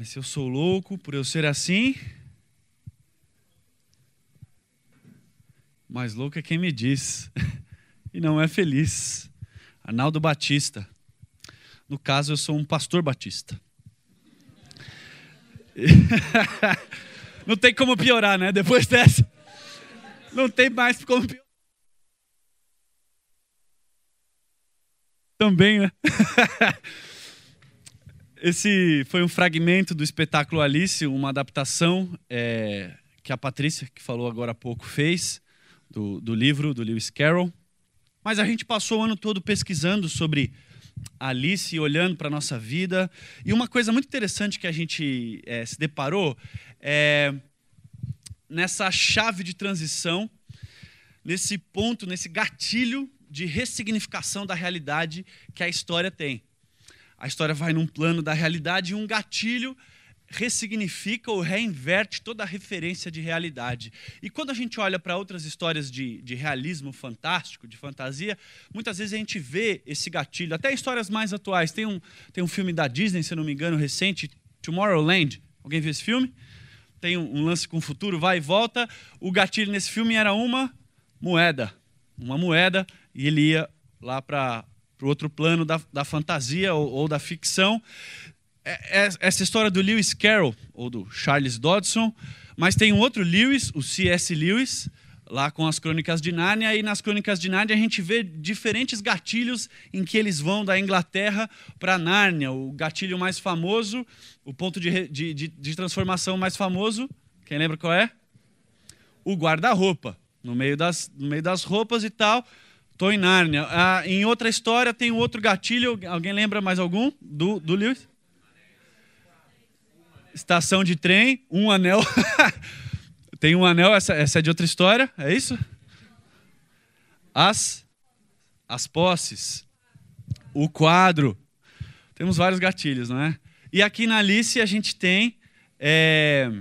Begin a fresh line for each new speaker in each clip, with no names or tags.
Mas se eu sou louco por eu ser assim, mais louco é quem me diz. E não é feliz. Arnaldo Batista. No caso, eu sou um pastor batista. Não tem como piorar, né? Depois dessa. Não tem mais como piorar. Também, né? Esse foi um fragmento do espetáculo Alice, uma adaptação é, que a Patrícia, que falou agora há pouco, fez do, do livro do Lewis Carroll. Mas a gente passou o ano todo pesquisando sobre Alice, olhando para a nossa vida. E uma coisa muito interessante que a gente é, se deparou é nessa chave de transição, nesse ponto, nesse gatilho de ressignificação da realidade que a história tem a história vai num plano da realidade e um gatilho ressignifica ou reinverte toda a referência de realidade. E quando a gente olha para outras histórias de, de, realismo fantástico, de fantasia, muitas vezes a gente vê esse gatilho, até histórias mais atuais. Tem um, tem um filme da Disney, se não me engano, recente, Tomorrowland. Alguém viu esse filme? Tem um, um lance com o futuro, vai e volta. O gatilho nesse filme era uma moeda. Uma moeda, e ele ia lá para para o outro plano da, da fantasia ou, ou da ficção. É, é, essa história do Lewis Carroll, ou do Charles Dodson, mas tem um outro Lewis, o C.S. Lewis, lá com as Crônicas de Nárnia, e nas Crônicas de Nárnia a gente vê diferentes gatilhos em que eles vão da Inglaterra para Nárnia. O gatilho mais famoso, o ponto de, de, de, de transformação mais famoso, quem lembra qual é? O guarda-roupa, no, meio das, no meio das roupas e tal. Estou em Nárnia. Ah, em outra história tem um outro gatilho. Alguém lembra mais algum? Do, do Lewis? Estação de trem, um anel. tem um anel, essa, essa é de outra história, é isso? As, as posses. O quadro. Temos vários gatilhos, não é? E aqui na Alice a gente tem é,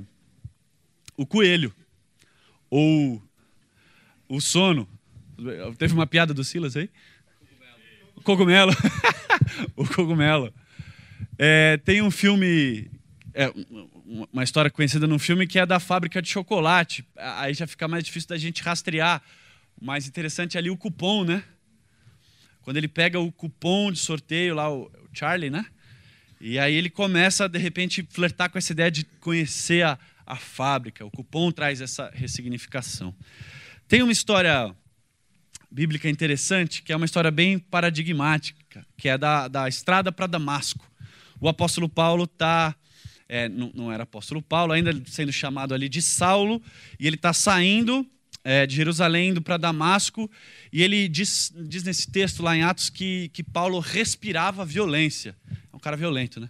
o coelho. Ou o sono. Teve uma piada do Silas aí? O cogumelo. o cogumelo. É, tem um filme, é, uma história conhecida num filme que é da fábrica de chocolate. Aí já fica mais difícil da gente rastrear. O mais interessante é ali o cupom, né? Quando ele pega o cupom de sorteio lá, o Charlie, né? E aí ele começa, de repente, flertar com essa ideia de conhecer a, a fábrica. O cupom traz essa ressignificação. Tem uma história bíblica interessante, que é uma história bem paradigmática, que é da, da estrada para Damasco. O apóstolo Paulo está. É, não, não, era apóstolo Paulo, ainda sendo chamado ali de Saulo, e ele está saindo é, de Jerusalém, indo para Damasco, e ele diz, diz nesse texto lá em Atos que, que Paulo respirava violência. É um cara violento, né?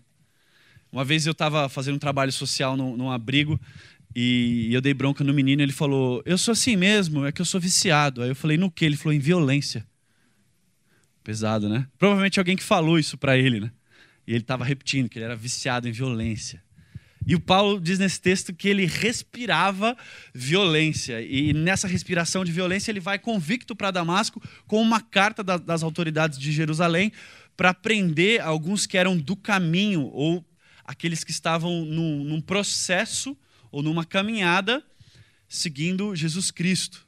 Uma vez eu estava fazendo um trabalho social num, num abrigo e eu dei bronca no menino, ele falou: Eu sou assim mesmo, é que eu sou viciado. Aí eu falei: No que? Ele falou: Em violência. Pesado, né? Provavelmente alguém que falou isso para ele, né? E ele estava repetindo que ele era viciado em violência. E o Paulo diz nesse texto que ele respirava violência. E nessa respiração de violência, ele vai convicto para Damasco com uma carta das autoridades de Jerusalém para prender alguns que eram do caminho ou aqueles que estavam num, num processo ou numa caminhada seguindo Jesus Cristo.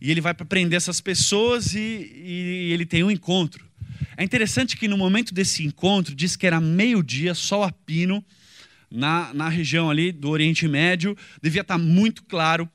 E ele vai para prender essas pessoas e, e, ele tem um encontro. É interessante que no momento desse encontro, diz que era meio-dia, sol a pino, na, na região ali do Oriente Médio, devia estar muito claro.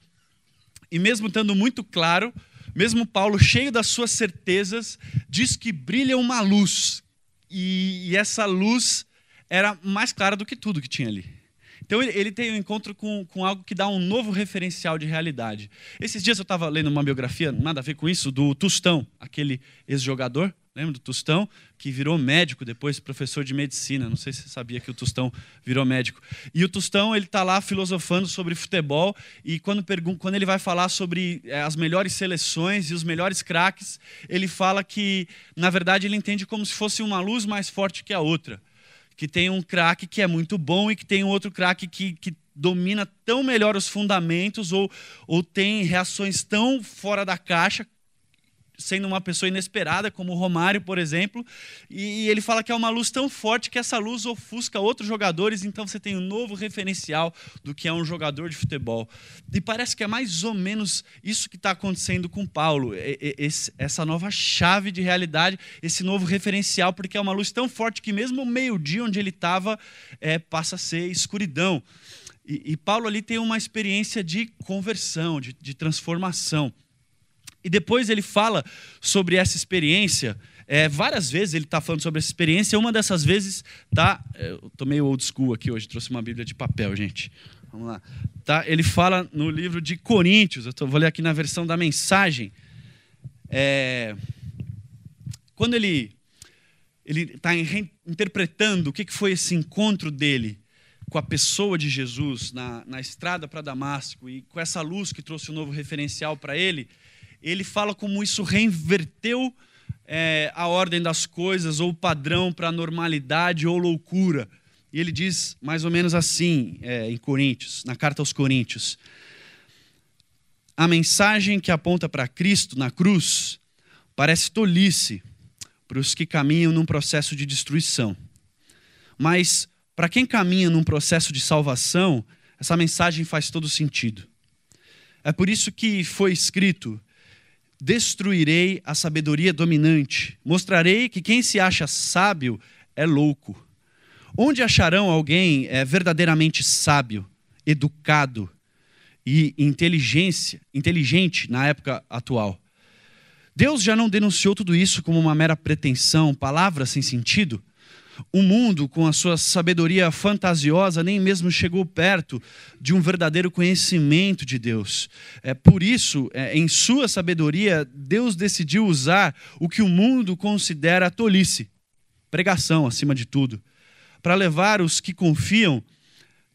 E mesmo estando muito claro, mesmo Paulo, cheio das suas certezas, diz que brilha uma luz. E, e essa luz era mais clara do que tudo que tinha ali. Então ele, ele, tem um encontro com, com algo que dá um novo referencial de realidade. Esses dias eu estava lendo uma biografia, nada a ver com isso, do Tostão, aquele ex-jogador, Lembra do Tostão? Que virou médico, depois professor de medicina. Não sei se você sabia que o Tostão virou médico. E o Tostão, ele está lá filosofando sobre futebol. E quando, quando ele vai falar sobre é, as melhores seleções e os melhores craques, ele fala que, na verdade, ele entende como se fosse uma luz mais forte que a outra. Que tem um craque que é muito bom e que tem outro craque que, que domina tão melhor os fundamentos ou, ou tem reações tão fora da caixa sendo uma pessoa inesperada, como o Romário, por exemplo, e ele fala que é uma luz tão forte que essa luz ofusca outros jogadores, então você tem um novo referencial do que é um jogador de futebol. E parece que é mais ou menos isso que está acontecendo com Paulo, essa nova chave de realidade, esse novo referencial, porque é uma luz tão forte que mesmo o meio-dia onde ele estava é, passa a ser escuridão. E, e, Paulo ali tem uma experiência de conversão, de, de transformação. E depois ele fala sobre essa experiência. É, várias vezes ele está falando sobre essa experiência. Uma dessas vezes tá. É, eu tô meio old school aqui hoje, trouxe uma Bíblia de papel, gente. Vamos lá. Tá, ele fala no livro de Coríntios. Eu tô, vou ler aqui na versão da mensagem. É, quando ele ele está interpretando o que, que foi esse encontro dele com a pessoa de Jesus na, na estrada para Damasco e com essa luz que trouxe um novo referencial para ele, ele fala como isso reinverteu é, a ordem das coisas, ou o padrão para normalidade ou loucura. E ele diz mais ou menos assim é, em Coríntios, na carta aos Coríntios: A mensagem que aponta para Cristo na cruz parece tolice para os que caminham num processo de destruição. Mas para quem caminha num processo de salvação, essa mensagem faz todo sentido. É por isso que foi escrito: destruirei a sabedoria dominante, mostrarei que quem se acha sábio é louco. Onde acharão alguém é, verdadeiramente sábio, educado e inteligência, inteligente na época atual? Deus já não denunciou tudo isso como uma mera pretensão, palavras sem sentido? O mundo, com a sua sabedoria fantasiosa, nem mesmo chegou perto de um verdadeiro conhecimento de Deus. É, por isso, é, em sua sabedoria, Deus decidiu usar o que o mundo considera tolice pregação, acima de tudo para levar os que confiam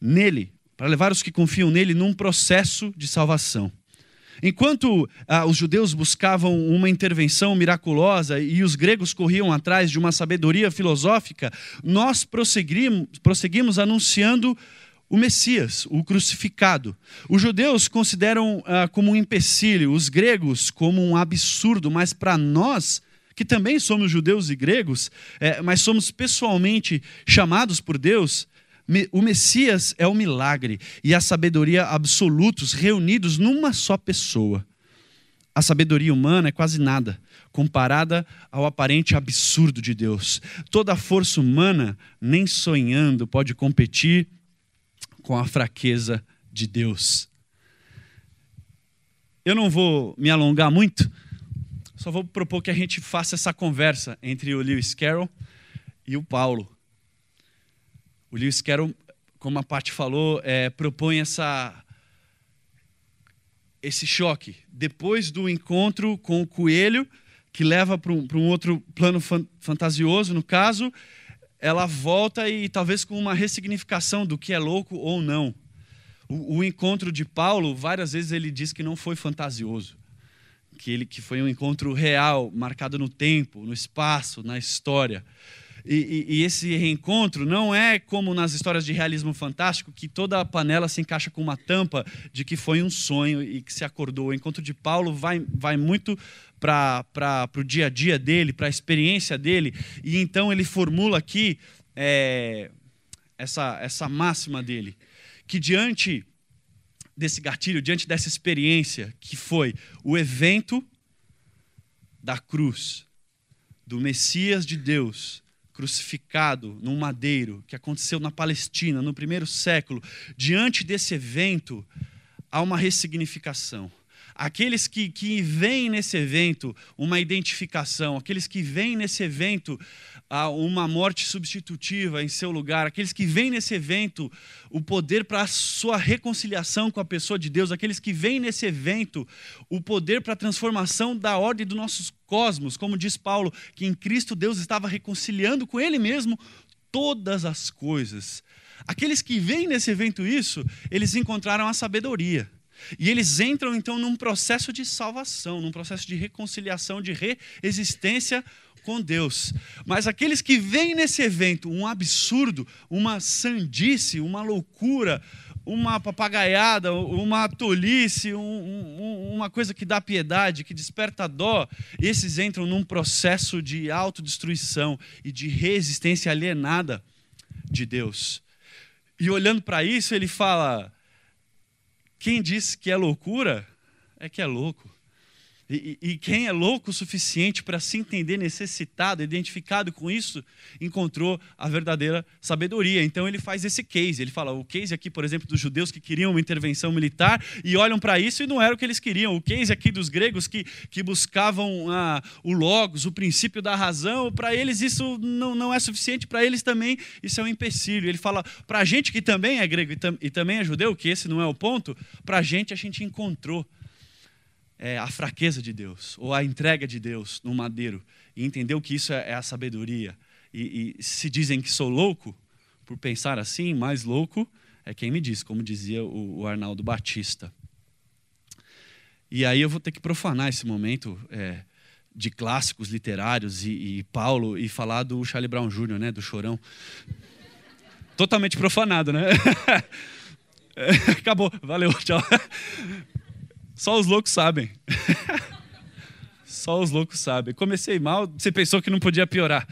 nele, para levar os que confiam nele num processo de salvação. Enquanto ah, os judeus buscavam uma intervenção miraculosa e os gregos corriam atrás de uma sabedoria filosófica, nós prosseguimos, prosseguimos anunciando o Messias, o crucificado. Os judeus consideram ah, como um empecilho, os gregos como um absurdo, mas para nós, que também somos judeus e gregos, é, mas somos pessoalmente chamados por Deus, o Messias é o milagre e a sabedoria absolutos reunidos numa só pessoa. A sabedoria humana é quase nada comparada ao aparente absurdo de Deus. Toda a força humana, nem sonhando, pode competir com a fraqueza de Deus. Eu não vou me alongar muito, só vou propor que a gente faça essa conversa entre o Lewis Carroll e o Paulo. O Lewis Carroll, como a Paty falou, é, propõe essa, esse choque. Depois do encontro com o coelho, que leva para um, um, outro plano fan, fantasioso, no caso, ela volta e talvez com uma ressignificação do que é louco ou não. O, o encontro de Paulo, várias vezes ele diz que não foi fantasioso que ele que foi um encontro real, marcado no tempo, no espaço, na história. E, e, e, esse reencontro não é como nas histórias de realismo fantástico, que toda a panela se encaixa com uma tampa de que foi um sonho e que se acordou. O encontro de Paulo vai, vai muito para o dia a dia dele, para a experiência dele, e então ele formula aqui é, essa, essa máxima dele, que diante desse gatilho, diante dessa experiência, que foi o evento da cruz, do Messias de Deus, crucificado num madeiro, que aconteceu na Palestina no primeiro século, diante desse evento, há uma ressignificação. Aqueles que, que veem nesse evento uma identificação, aqueles que veem nesse evento ah, uma morte substitutiva em seu lugar, aqueles que veem nesse evento o poder para a sua reconciliação com a pessoa de Deus, aqueles que veem nesse evento o poder para a transformação da ordem dos nossos cosmos, como diz Paulo, que em Cristo Deus estava reconciliando com Ele mesmo todas as coisas. Aqueles que veem nesse evento isso, eles encontraram a sabedoria. E eles entram então num processo de salvação, num processo de reconciliação, de reexistência com Deus. Mas aqueles que veem nesse evento um absurdo, uma sandice, uma loucura, uma papagaiada, uma tolice, um, um, uma coisa que dá piedade, que desperta dó, esses entram num processo de autodestruição e de resistência alienada de Deus. E olhando para isso, ele fala: quem diz que é loucura é que é louco. E, e, quem é louco o suficiente para se entender necessitado, identificado com isso, encontrou a verdadeira sabedoria. Então ele faz esse case. Ele fala: o case aqui, por exemplo, dos judeus que queriam uma intervenção militar e olham para isso e não era o que eles queriam. O case aqui dos gregos que, que buscavam ah, o logos, o princípio da razão, para eles isso não, não é suficiente, para eles também isso é um empecilho. Ele fala: para a gente que também é grego e, tam, e também é judeu, que esse não é o ponto, para a gente a gente encontrou é, a fraqueza de Deus, ou a entrega de Deus no madeiro, e entendeu que isso é, é a sabedoria. E, e, se dizem que sou louco, por pensar assim, mais louco é quem me diz, como dizia o, o Arnaldo Batista. E aí eu vou ter que profanar esse momento é, de clássicos literários e, e, Paulo e falar do Charlie Brown Jr., né, do Chorão. Totalmente profanado, né? Acabou, valeu, tchau. Só os loucos sabem. Só os loucos sabem. Comecei mal, você pensou que não podia piorar.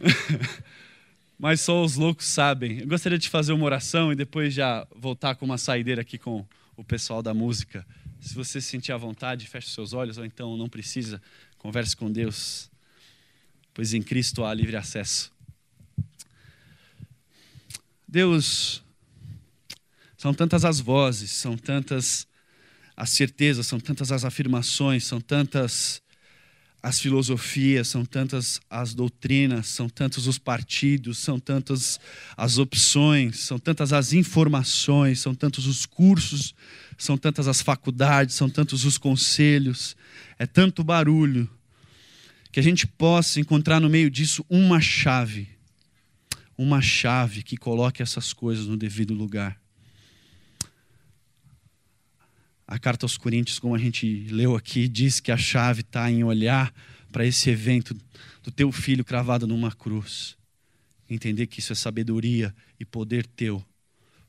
Mas só os loucos sabem. Eu gostaria de fazer uma oração e depois já voltar com uma saideira aqui com o pessoal da música. Se você se sentir à vontade, feche seus olhos, ou então não precisa, converse com Deus, pois em Cristo há livre acesso. Deus, são tantas as vozes, são tantas as certezas, são tantas as afirmações, são tantas as filosofias, são tantas as doutrinas, são tantos os partidos, são tantas as opções, são tantas as informações, são tantos os cursos, são tantas as faculdades, são tantos os conselhos, é tanto barulho que a gente possa encontrar no meio disso uma chave, uma chave que coloque essas coisas no devido lugar. A carta aos Coríntios, como a gente leu aqui, diz que a chave está em olhar para esse evento do teu filho cravado numa cruz. Entender que isso é sabedoria e poder teu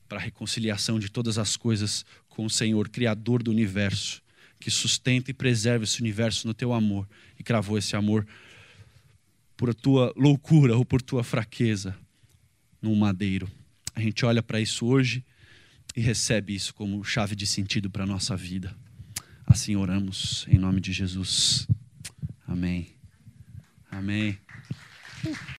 para a reconciliação de todas as coisas com o Senhor, Criador do universo, que sustenta e preserva esse universo no teu amor e cravou esse amor por tua loucura ou por tua fraqueza num madeiro. A gente olha para isso hoje e recebe isso como chave de sentido para a nossa vida. Assim oramos em nome de Jesus. Amém. Amém.